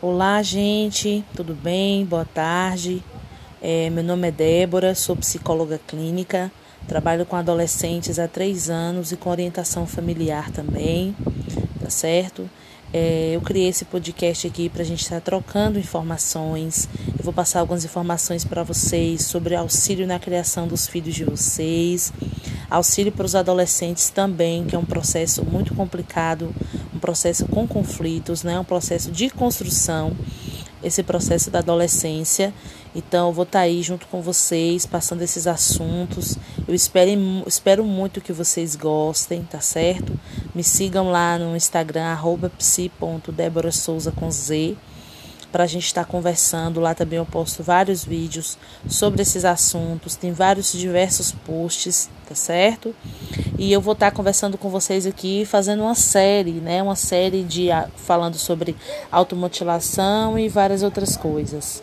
Olá, gente, tudo bem? Boa tarde. É, meu nome é Débora, sou psicóloga clínica, trabalho com adolescentes há três anos e com orientação familiar também, tá certo? É, eu criei esse podcast aqui para a gente estar tá trocando informações. Eu vou passar algumas informações para vocês sobre auxílio na criação dos filhos de vocês, auxílio para os adolescentes também, que é um processo muito complicado, processo com conflitos, né? um processo de construção, esse processo da adolescência. Então, eu vou estar tá aí junto com vocês, passando esses assuntos. Eu espero, espero muito que vocês gostem, tá certo? Me sigam lá no Instagram, arroba psi.deborasouza com Z para a gente estar tá conversando. Lá também eu posto vários vídeos sobre esses assuntos, tem vários diversos posts, tá certo? E eu vou estar conversando com vocês aqui, fazendo uma série, né? Uma série de falando sobre automutilação e várias outras coisas.